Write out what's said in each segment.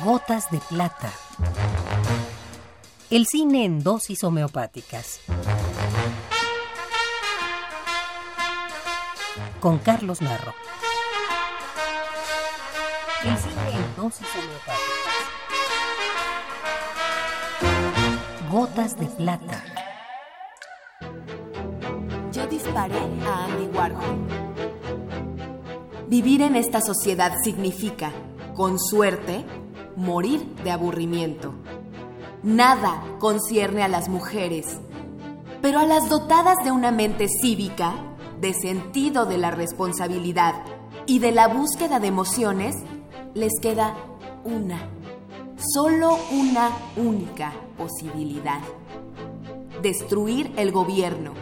Gotas de plata. El cine en dosis homeopáticas. Con Carlos Narro. El cine en dosis homeopáticas. Gotas de plata. Yo disparé a Andy Warhol. Vivir en esta sociedad significa, con suerte, morir de aburrimiento. Nada concierne a las mujeres, pero a las dotadas de una mente cívica, de sentido de la responsabilidad y de la búsqueda de emociones, les queda una, solo una única posibilidad. Destruir el gobierno,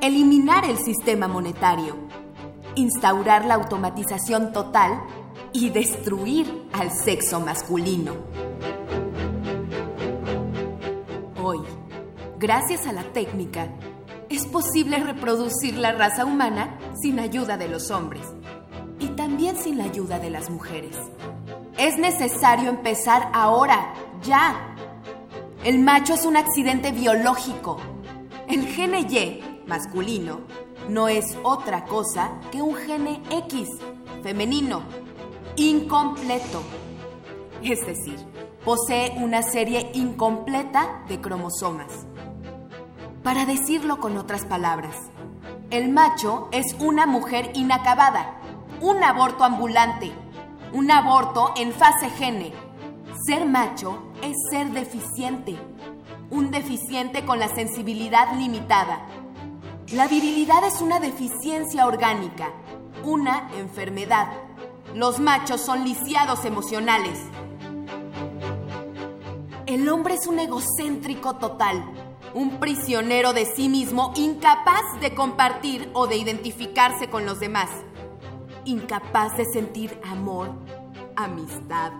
eliminar el sistema monetario, instaurar la automatización total y destruir al sexo masculino. Hoy, gracias a la técnica, es posible reproducir la raza humana sin ayuda de los hombres y también sin la ayuda de las mujeres. Es necesario empezar ahora, ya. El macho es un accidente biológico. El gene Y, masculino, no es otra cosa que un gene X, femenino, incompleto. Es decir, posee una serie incompleta de cromosomas. Para decirlo con otras palabras, el macho es una mujer inacabada, un aborto ambulante, un aborto en fase gene. Ser macho es ser deficiente, un deficiente con la sensibilidad limitada. La virilidad es una deficiencia orgánica, una enfermedad. Los machos son lisiados emocionales. El hombre es un egocéntrico total, un prisionero de sí mismo incapaz de compartir o de identificarse con los demás, incapaz de sentir amor, amistad,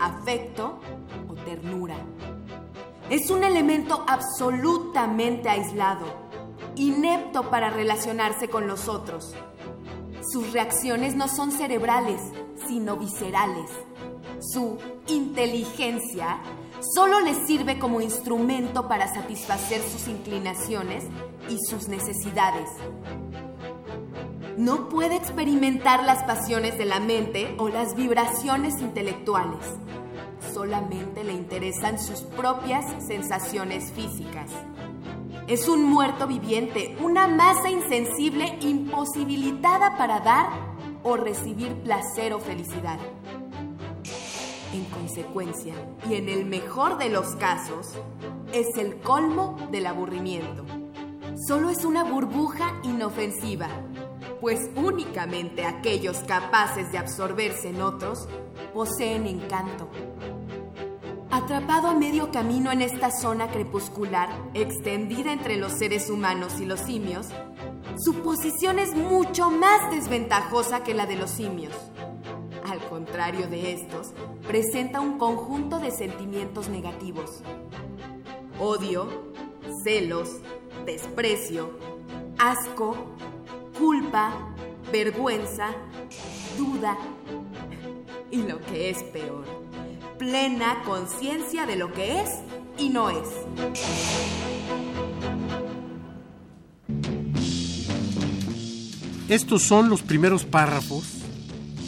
afecto o ternura. Es un elemento absolutamente aislado, inepto para relacionarse con los otros. Sus reacciones no son cerebrales, sino viscerales. Su inteligencia solo le sirve como instrumento para satisfacer sus inclinaciones y sus necesidades. No puede experimentar las pasiones de la mente o las vibraciones intelectuales. Solamente le interesan sus propias sensaciones físicas. Es un muerto viviente, una masa insensible imposibilitada para dar o recibir placer o felicidad. En consecuencia, y en el mejor de los casos, es el colmo del aburrimiento. Solo es una burbuja inofensiva, pues únicamente aquellos capaces de absorberse en otros poseen encanto. Atrapado a medio camino en esta zona crepuscular, extendida entre los seres humanos y los simios, su posición es mucho más desventajosa que la de los simios. Al contrario de estos, presenta un conjunto de sentimientos negativos. Odio, celos, desprecio, asco, culpa, vergüenza, duda y lo que es peor, plena conciencia de lo que es y no es. Estos son los primeros párrafos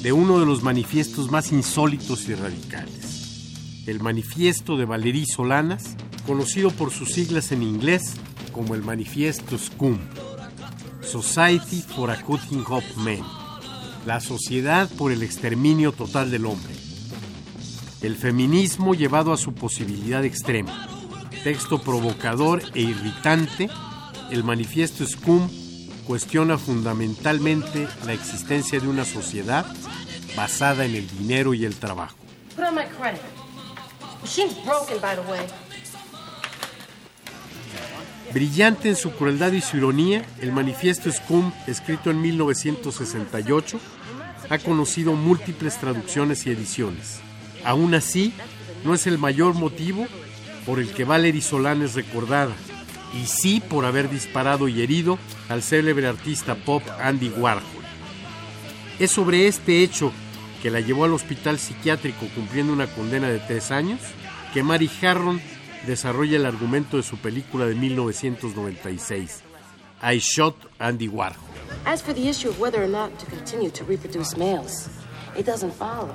de uno de los manifiestos más insólitos y radicales. El manifiesto de Valerí Solanas, conocido por sus siglas en inglés como el manifiesto SCUM, Society for a Cutting Up Men, la sociedad por el exterminio total del hombre. El feminismo llevado a su posibilidad extrema. Texto provocador e irritante, el manifiesto SCUM cuestiona fundamentalmente la existencia de una sociedad basada en el dinero y el trabajo. Brillante en su crueldad y su ironía, el manifiesto Scum, escrito en 1968, ha conocido múltiples traducciones y ediciones. Aún así, no es el mayor motivo por el que Valerie Solán es recordada, y sí por haber disparado y herido al célebre artista pop Andy Warhol. Es sobre este hecho que la llevó al hospital psiquiátrico cumpliendo una condena de tres años, que Mary Harron desarrolla el argumento de su película de 1996, I Shot Andy Warhol. As for the issue of whether or not to continue to reproduce males, it doesn't follow